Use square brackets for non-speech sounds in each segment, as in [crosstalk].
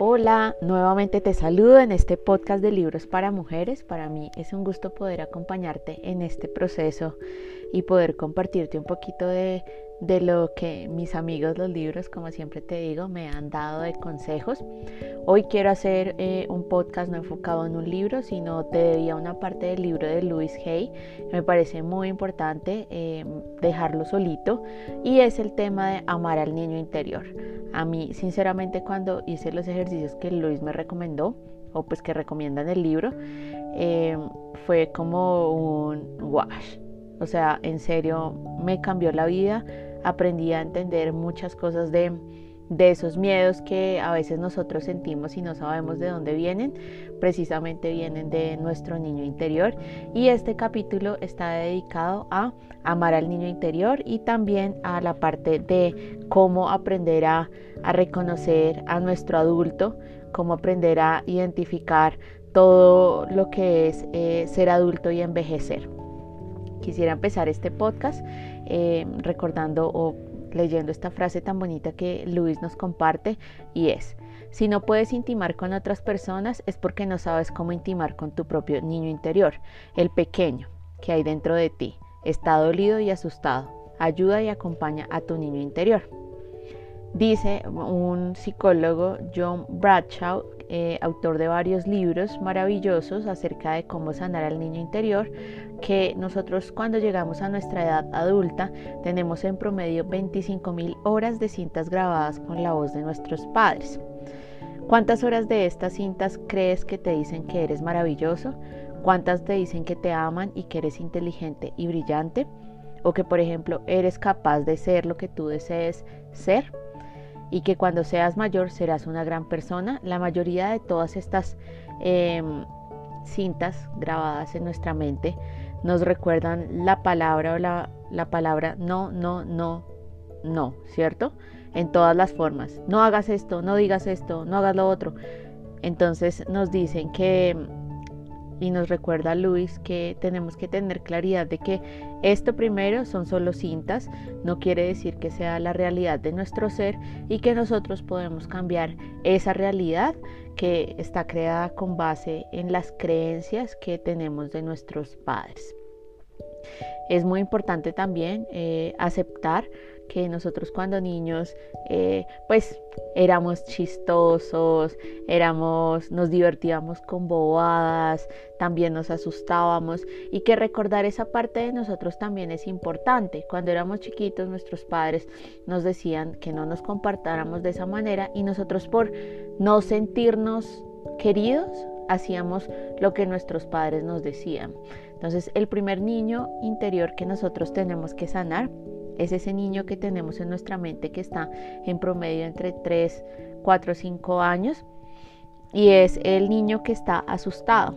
Hola, nuevamente te saludo en este podcast de libros para mujeres. Para mí es un gusto poder acompañarte en este proceso y poder compartirte un poquito de de lo que mis amigos los libros, como siempre te digo, me han dado de consejos. Hoy quiero hacer eh, un podcast no enfocado en un libro, sino te debía una parte del libro de Louis Hay. Me parece muy importante eh, dejarlo solito y es el tema de amar al niño interior. A mí, sinceramente, cuando hice los ejercicios que Luis me recomendó, o pues que recomienda en el libro, eh, fue como un wash. O sea, en serio, me cambió la vida aprendí a entender muchas cosas de, esos miedos que a veces nosotros sentimos y no sabemos de dónde vienen, precisamente vienen de nuestro niño interior. Y este capítulo está dedicado a amar al niño interior y también a la parte de cómo aprender a, reconocer a nuestro adulto, cómo aprender a identificar todo lo que es eh, ser adulto y envejecer. Quisiera empezar este podcast eh, recordando o leyendo esta frase tan bonita que Luis nos comparte y es, si no puedes intimar con otras personas es porque no sabes cómo intimar con tu propio niño interior, el pequeño que hay dentro de ti. Está dolido y asustado. Ayuda y acompaña a tu niño interior. Dice un psicólogo, John Bradshaw, eh, autor de varios libros maravillosos acerca de cómo sanar al niño interior, que nosotros cuando llegamos a nuestra edad adulta tenemos en promedio 25 mil horas de cintas grabadas con la voz de nuestros padres. ¿Cuántas horas de estas cintas crees que te dicen que eres maravilloso? ¿Cuántas te dicen que te aman y que eres inteligente y brillante? ¿O que por ejemplo eres capaz de ser lo que tú desees ser? Y que cuando seas mayor serás una gran persona. La mayoría de todas estas em, cintas grabadas en nuestra mente nos recuerdan la palabra o la, la palabra no, no, no, no, ¿cierto? En todas las formas. No hagas esto, no digas esto, no hagas lo otro. Entonces nos dicen que y nos recuerda Luis que tenemos que tener claridad de que esto primero son solo cintas, no quiere decir que sea la realidad de nuestro ser y que nosotros podemos cambiar esa realidad que está creada con base en las creencias que tenemos de nuestros padres. Es muy importante también eh, aceptar que nosotros cuando niños eh, pues éramos chistosos, éramos, nos divertíamos con bobadas, también nos asustábamos y que recordar esa parte de nosotros también es importante. Cuando éramos chiquitos nuestros padres nos decían que no nos compartáramos de esa manera y nosotros por no sentirnos queridos hacíamos lo que nuestros padres nos decían. Entonces el primer niño interior que nosotros tenemos que sanar es ese niño que tenemos en nuestra mente que está en promedio entre 3, 4, 5 años y es el niño que está asustado.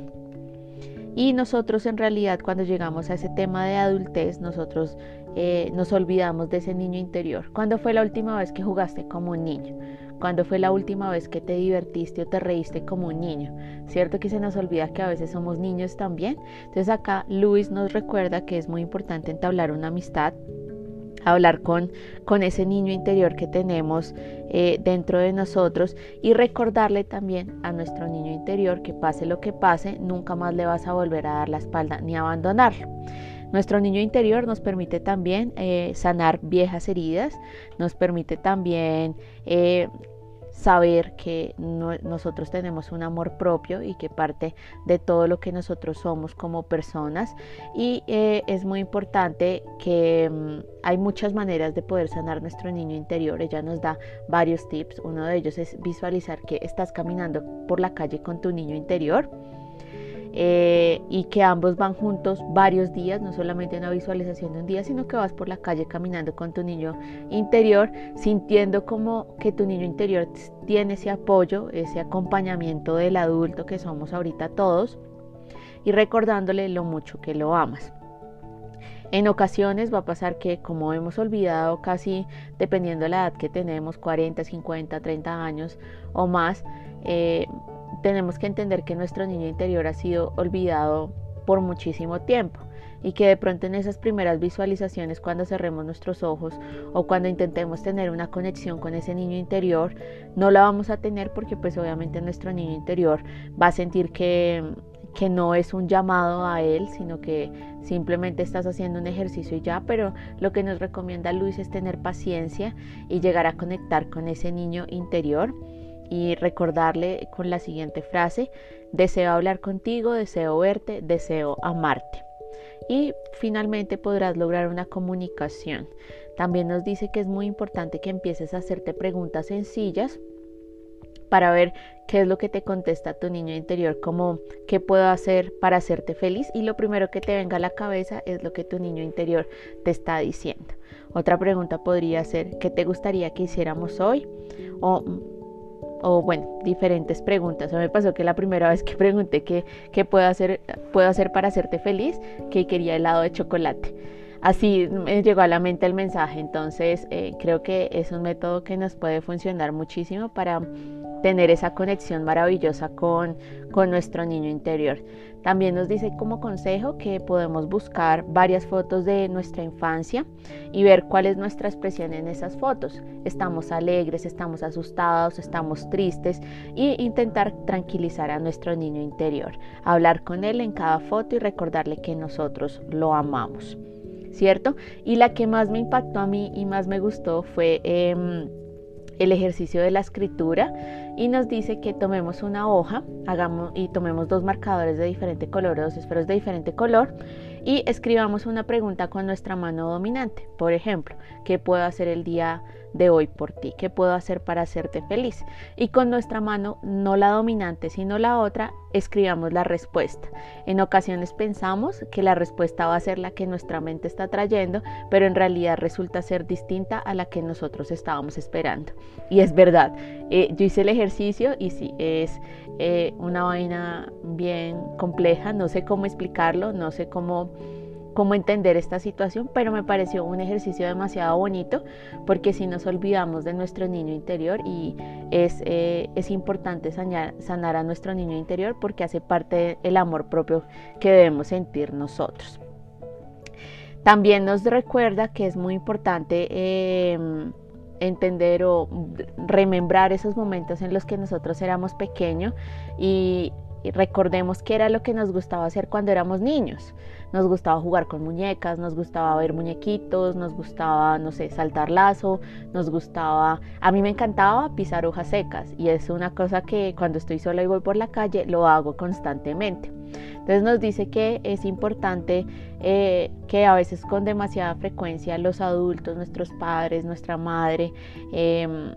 Y nosotros en realidad cuando llegamos a ese tema de adultez, nosotros eh, nos olvidamos de ese niño interior. ¿Cuándo fue la última vez que jugaste como un niño? ¿Cuándo fue la última vez que te divertiste o te reíste como un niño? ¿Cierto que se nos olvida que a veces somos niños también? Entonces acá Luis nos recuerda que es muy importante entablar una amistad hablar con, con ese niño interior que tenemos eh, dentro de nosotros y recordarle también a nuestro niño interior que pase lo que pase, nunca más le vas a volver a dar la espalda ni abandonarlo. Nuestro niño interior nos permite también eh, sanar viejas heridas, nos permite también eh, saber que nosotros tenemos un amor propio y que parte de todo lo que nosotros somos como personas. Y eh, es muy importante que mm, hay muchas maneras de poder sanar nuestro niño interior. Ella nos da varios tips. Uno de ellos es visualizar que estás caminando por la calle con tu niño interior eh, y que ambos van juntos varios días, no solamente una visualización de un día, sino que vas por la calle caminando con tu niño interior, sintiendo como que tu niño interior tiene ese apoyo, ese acompañamiento del adulto que somos ahorita todos y recordándole lo mucho que lo amas. En ocasiones va a pasar que como hemos olvidado casi dependiendo de la edad que tenemos, 40, 50, 30 años o más, eh, tenemos que entender que nuestro niño interior ha sido olvidado por muchísimo tiempo. y que de pronto en esas primeras visualizaciones cuando cerremos nuestros ojos o cuando intentemos tener una conexión con ese niño interior, no la vamos a tener porque pues obviamente nuestro niño interior va a sentir que, que no es un llamado a él, sino que simplemente estás haciendo un ejercicio y ya, pero lo que nos recomienda Luis es tener paciencia y llegar a conectar con ese niño interior y recordarle con la siguiente frase, deseo hablar contigo, deseo verte, deseo amarte. Y finalmente podrás lograr una comunicación. También nos dice que es muy importante que empieces a hacerte preguntas sencillas para ver qué es lo que te contesta tu niño interior, como qué puedo hacer para hacerte feliz y lo primero que te venga a la cabeza es lo que tu niño interior te está diciendo. Otra pregunta podría ser, ¿qué te gustaría que hiciéramos hoy? O o bueno, diferentes preguntas. O me pasó que la primera vez que [laughs] pregunté qué, qué puedo, hacer, puedo hacer para hacerte feliz, que quería helado de chocolate. Así me llegó a la mente el mensaje. Entonces eh, creo que es un método que nos puede funcionar muchísimo para tener esa conexión maravillosa con, con nuestro niño interior. También nos dice como consejo que podemos buscar varias fotos de nuestra infancia y ver cuál es nuestra expresión en esas fotos. Estamos alegres, estamos asustados, estamos tristes e intentar tranquilizar a nuestro niño interior, hablar con él en cada foto y recordarle que nosotros lo amamos. ¿Cierto? Y la que más me impactó a mí y más me gustó fue... Em, el ejercicio de la escritura y nos dice que tomemos una hoja hagamos, y tomemos dos marcadores de diferente color, dos esferos de diferente color y escribamos una pregunta con nuestra mano dominante. Por ejemplo, ¿qué puedo hacer el día de hoy por ti? ¿Qué puedo hacer para hacerte feliz? Y con nuestra mano, no la dominante, sino la otra, escribamos la respuesta. En ocasiones pensamos que la respuesta va a ser la que nuestra mente está trayendo, pero en realidad resulta ser distinta a la que nosotros estábamos esperando. Y es verdad, eh, yo hice el ejercicio y sí, es eh, una vaina bien compleja, no sé cómo explicarlo, no sé cómo cómo entender esta situación, pero me pareció un ejercicio demasiado bonito porque si nos olvidamos de nuestro niño interior y es, eh, es importante sanar, sanar a nuestro niño interior porque hace parte del amor propio que debemos sentir nosotros. También nos recuerda que es muy importante em, entender o remembrar esos momentos en los que nosotros éramos pequeños y recordemos qué era lo que nos gustaba hacer cuando éramos niños. Nos gustaba jugar con muñecas, nos gustaba ver muñequitos, nos gustaba, no sé, saltar lazo, nos gustaba... A mí me encantaba pisar hojas secas y es una cosa que cuando estoy sola y voy por la calle lo hago constantemente. Entonces nos dice que es importante eh, que a veces con demasiada frecuencia los adultos, nuestros padres, nuestra madre, em,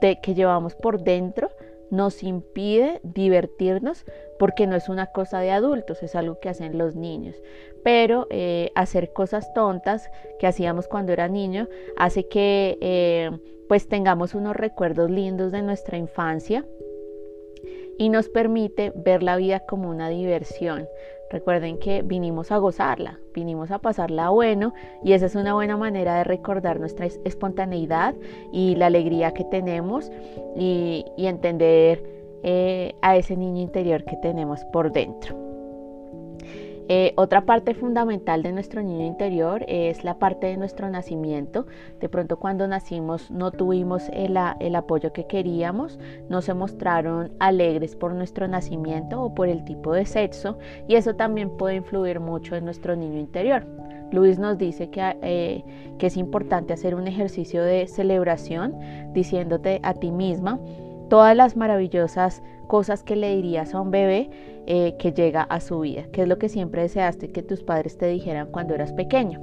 de, que llevamos por dentro, nos impide divertirnos porque no es una cosa de adultos, es algo que hacen los niños. Pero eh, hacer cosas tontas que hacíamos cuando era niño hace que eh, pues tengamos unos recuerdos lindos de nuestra infancia y nos permite ver la vida como una diversión. Recuerden que vinimos a gozarla, vinimos a pasarla bueno y esa es una buena manera de recordar nuestra espontaneidad y la alegría que tenemos y, entender eh, a ese niño interior que tenemos por dentro. Eh, otra parte fundamental de nuestro niño interior es la parte de nuestro nacimiento. De pronto cuando nacimos no tuvimos el, apoyo que queríamos, no se mostraron alegres por nuestro nacimiento o por el tipo de sexo y eso también puede influir mucho en nuestro niño interior. Luis nos dice que, eh, que es importante hacer un ejercicio de celebración diciéndote a ti misma todas las maravillosas cosas que le dirías a un bebé eh, que llega a su vida, qué es lo que siempre deseaste que tus padres te dijeran cuando eras pequeño,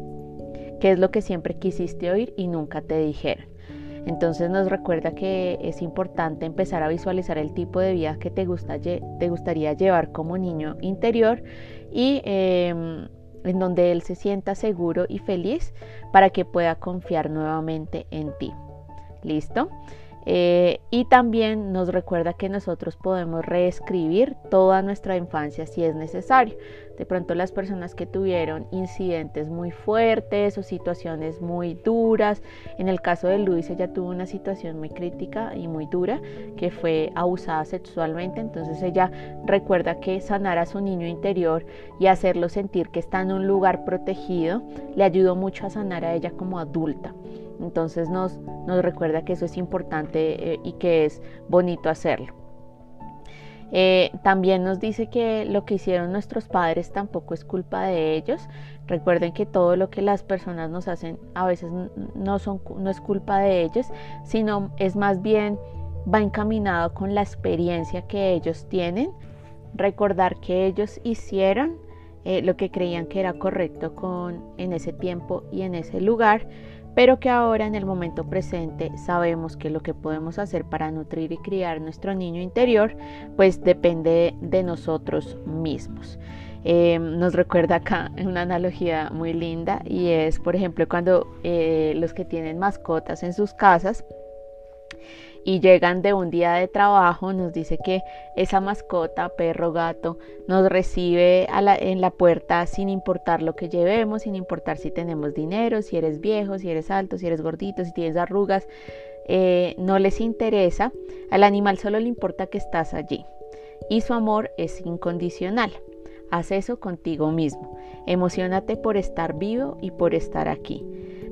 qué es lo que siempre quisiste oír y nunca te dijeron. Entonces nos recuerda que es importante empezar a visualizar el tipo de vida que te gustaría llevar como niño interior y em, en donde él se sienta seguro y feliz para que pueda confiar nuevamente en ti. ¿Listo? Eh, y también nos recuerda que nosotros podemos reescribir toda nuestra infancia si es necesario. De pronto las personas que tuvieron incidentes muy fuertes o situaciones muy duras, en el caso de Luis ella tuvo una situación muy crítica y muy dura que fue abusada sexualmente, entonces ella recuerda que sanar a su niño interior y hacerlo sentir que está en un lugar protegido le ayudó mucho a sanar a ella como adulta. Entonces nos, nos recuerda que eso es importante eh, y que es bonito hacerlo. Eh, también nos dice que lo que hicieron nuestros padres tampoco es culpa de ellos. Recuerden que todo lo que las personas nos hacen a veces no, es culpa de ellos, sino es más bien va encaminado con la experiencia que ellos tienen. Recordar que ellos hicieron eh, lo que creían que era correcto con, en ese tiempo y en ese lugar pero que ahora en el momento presente sabemos que lo que podemos hacer para nutrir y criar nuestro niño interior pues depende de nosotros mismos. Eh, nos recuerda acá una analogía muy linda y es por ejemplo cuando eh, los que tienen mascotas en sus casas y llegan de un día de trabajo, nos dice que esa mascota, perro, gato, nos recibe en la puerta sin importar lo que llevemos, sin importar si tenemos dinero, si eres viejo, si eres alto, si eres gordito, si tienes arrugas, eh, no les interesa, al animal solo le importa que estás allí y su amor es incondicional. Haz eso contigo mismo. Emocionate por estar vivo y por estar aquí.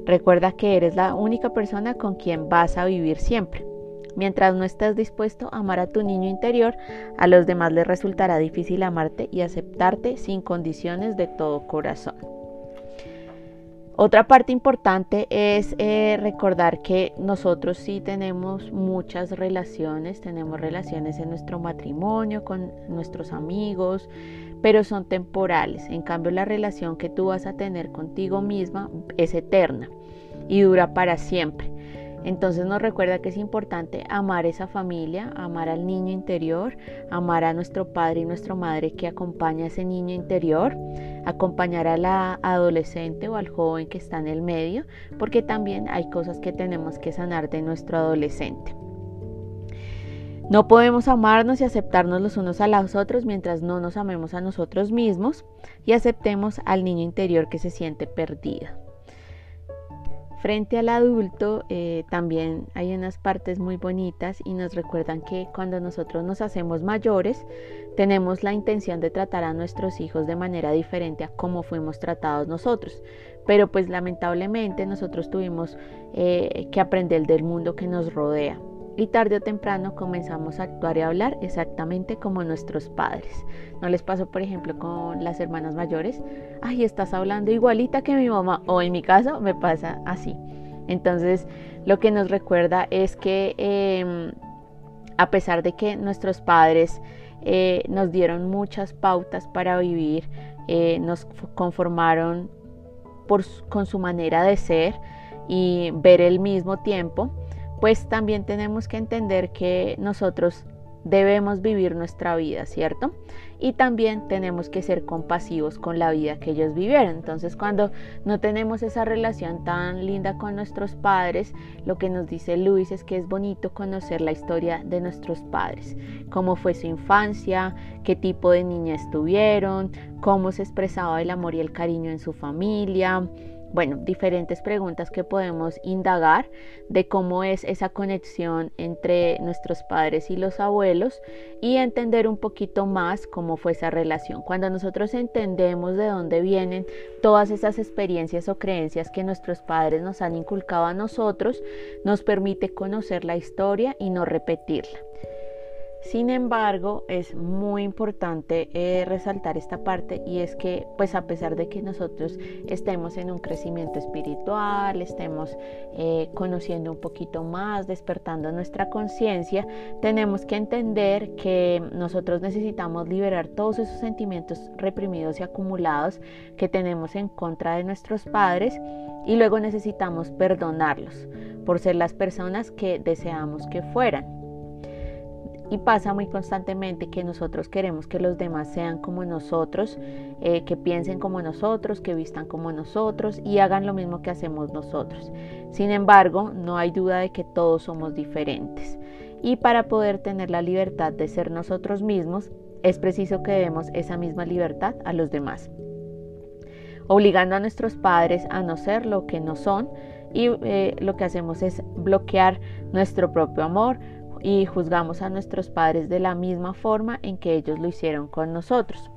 Recuerda que eres la única persona con quien vas a vivir siempre. Mientras no estés dispuesto a amar a tu niño interior, a los demás les resultará difícil amarte y aceptarte sin condiciones de todo corazón. Otra parte importante es eh, recordar que nosotros sí tenemos muchas relaciones, tenemos relaciones en nuestro matrimonio, con nuestros amigos, pero son temporales. En cambio, la relación que tú vas a tener contigo misma es eterna y dura para siempre. Entonces nos recuerda que es importante amar esa familia, amar al niño interior, amar a nuestro padre y nuestra madre que acompaña a ese niño interior, acompañar a la adolescente o al joven que está en el medio, porque también hay cosas que tenemos que sanar de nuestro adolescente. No podemos amarnos y aceptarnos los unos a los otros mientras no nos amemos a nosotros mismos y aceptemos al niño interior que se siente perdido. Frente al adulto eh, también hay unas partes muy bonitas y nos recuerdan que cuando nosotros nos hacemos mayores tenemos la intención de tratar a nuestros hijos de manera diferente a cómo fuimos tratados nosotros. Pero pues lamentablemente nosotros tuvimos eh, que aprender del mundo que nos rodea y tarde o temprano comenzamos a actuar y a hablar exactamente como nuestros padres. ¿No les pasó, por ejemplo, con las hermanas mayores? Ay, estás hablando igualita que mi mamá, o en mi caso me pasa así. Entonces, lo que nos recuerda es que em, a pesar de que nuestros padres eh, nos dieron muchas pautas para vivir, eh, nos conformaron con su manera de ser y ver el mismo tiempo, pues también tenemos que entender que nosotros debemos vivir nuestra vida, ¿cierto? Y también tenemos que ser compasivos con la vida que ellos vivieron. Entonces, cuando no tenemos esa relación tan linda con nuestros padres, lo que nos dice Luis es que es bonito conocer la historia de nuestros padres, cómo fue su infancia, qué tipo de niña estuvieron, cómo se expresaba el amor y el cariño en su familia, bueno, diferentes preguntas que podemos indagar de cómo es esa conexión entre nuestros padres y los abuelos y entender un poquito más cómo fue esa relación. Cuando nosotros entendemos de dónde vienen todas esas experiencias o creencias que nuestros padres nos han inculcado a nosotros, nos permite conocer la historia y no repetirla. Sin embargo, es muy importante eh, resaltar esta parte y es que, pues a pesar de que nosotros estemos en un crecimiento espiritual, estemos eh, conociendo un poquito más, despertando nuestra conciencia, tenemos que entender que nosotros necesitamos liberar todos esos sentimientos reprimidos y acumulados que tenemos en contra de nuestros padres y luego necesitamos perdonarlos por ser las personas que deseamos que fueran y pasa muy constantemente que nosotros queremos que los demás sean como nosotros, eh, que piensen como nosotros, que vistan como nosotros y hagan lo mismo que hacemos nosotros. Sin embargo, no hay duda de que todos somos diferentes. Y para poder tener la libertad de ser nosotros mismos, es preciso que demos esa misma libertad a los demás. Obligando a nuestros padres a no ser lo que no son y eh, lo que hacemos es bloquear nuestro propio amor, y juzgamos a nuestros padres de la misma forma en que ellos lo hicieron con nosotros.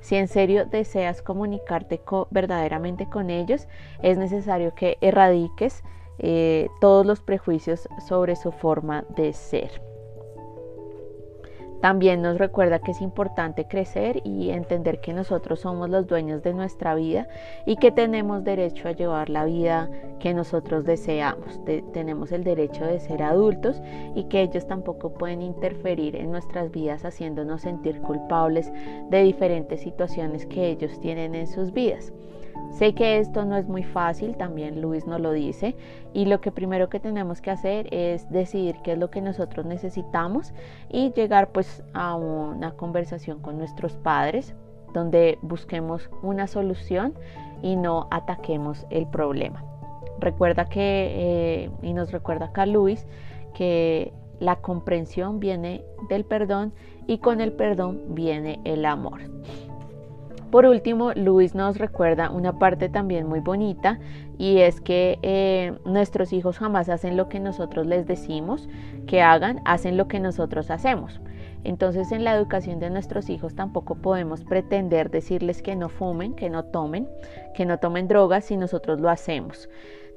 Si en serio deseas comunicarte verdaderamente con ellos, es necesario que erradiques eh, todos los prejuicios sobre su forma de ser. También nos recuerda que es importante crecer y entender que nosotros somos los dueños de nuestra vida y que tenemos derecho a llevar la vida que nosotros deseamos. tenemos el derecho de ser adultos y que ellos tampoco pueden interferir en nuestras vidas haciéndonos sentir culpables de diferentes situaciones que ellos tienen en sus vidas. Sé que esto no es muy fácil, también Luis nos lo dice, y lo que primero que tenemos que hacer es decidir qué es lo que nosotros necesitamos y llegar pues a una conversación con nuestros padres donde busquemos una solución y no ataquemos el problema. Recuerda que, eh, y nos recuerda acá Luis, que la comprensión viene del perdón y con el perdón viene el amor. Por último, Luis nos recuerda una parte también muy bonita y es que eh, nuestros hijos jamás hacen lo que nosotros les decimos que hagan, hacen lo que nosotros hacemos. Entonces en la educación de nuestros hijos tampoco podemos pretender decirles que no fumen, que no tomen, que no tomen drogas si nosotros lo hacemos.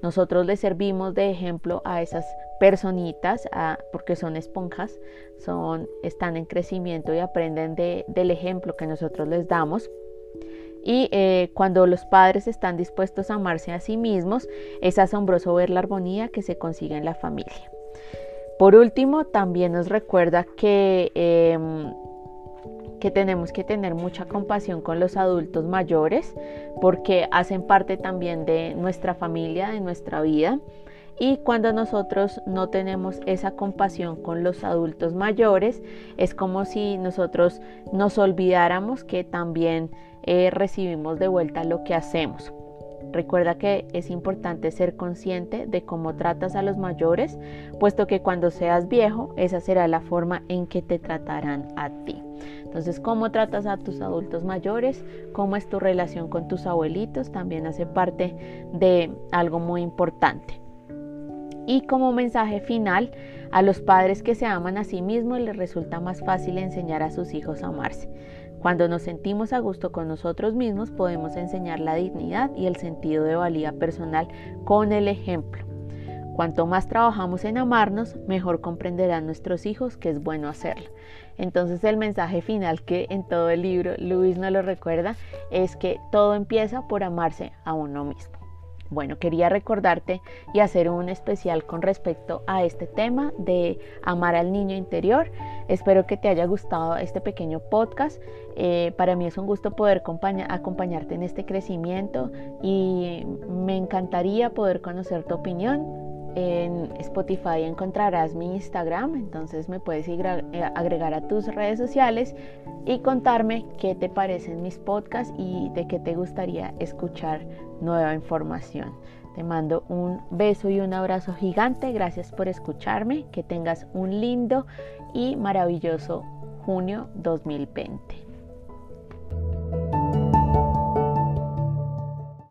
Nosotros les servimos de ejemplo a esas personitas porque son esponjas, son, están en crecimiento y aprenden del ejemplo que nosotros les damos. Y eh, cuando los padres están dispuestos a amarse a sí mismos, es asombroso ver la armonía que se consigue en la familia. Por último, también nos recuerda que, em, que tenemos que tener mucha compasión con los adultos mayores porque hacen parte también de nuestra familia, de nuestra vida. Y cuando nosotros no tenemos esa compasión con los adultos mayores, es como si nosotros nos olvidáramos que también eh, recibimos de vuelta lo que hacemos. Recuerda que es importante ser consciente de cómo tratas a los mayores, puesto que cuando seas viejo, esa será la forma en que te tratarán a ti. Entonces, cómo tratas a tus adultos mayores, cómo es tu relación con tus abuelitos, también hace parte de algo muy importante. Y como mensaje final, a los padres que se aman a sí mismos les resulta más fácil enseñar a sus hijos a amarse. Cuando nos sentimos a gusto con nosotros mismos, podemos enseñar la dignidad y el sentido de valía personal con el ejemplo. Cuanto más trabajamos en amarnos, mejor comprenderán nuestros hijos que es bueno hacerlo. Entonces el mensaje final que en todo el libro Luis nos lo recuerda es que todo empieza por amarse a uno mismo. Bueno, quería recordarte y hacer un especial con respecto a este tema de amar al niño interior. Espero que te haya gustado este pequeño podcast. Eh, para mí es un gusto poder acompañarte en este crecimiento y me encantaría poder conocer tu opinión en Spotify encontrarás mi Instagram, entonces me puedes eh, agregar a tus redes sociales y contarme qué te parecen mis podcasts y de qué te gustaría escuchar nueva información. Te mando un beso y un abrazo gigante. Gracias por escucharme. Que tengas un lindo y maravilloso junio 2020.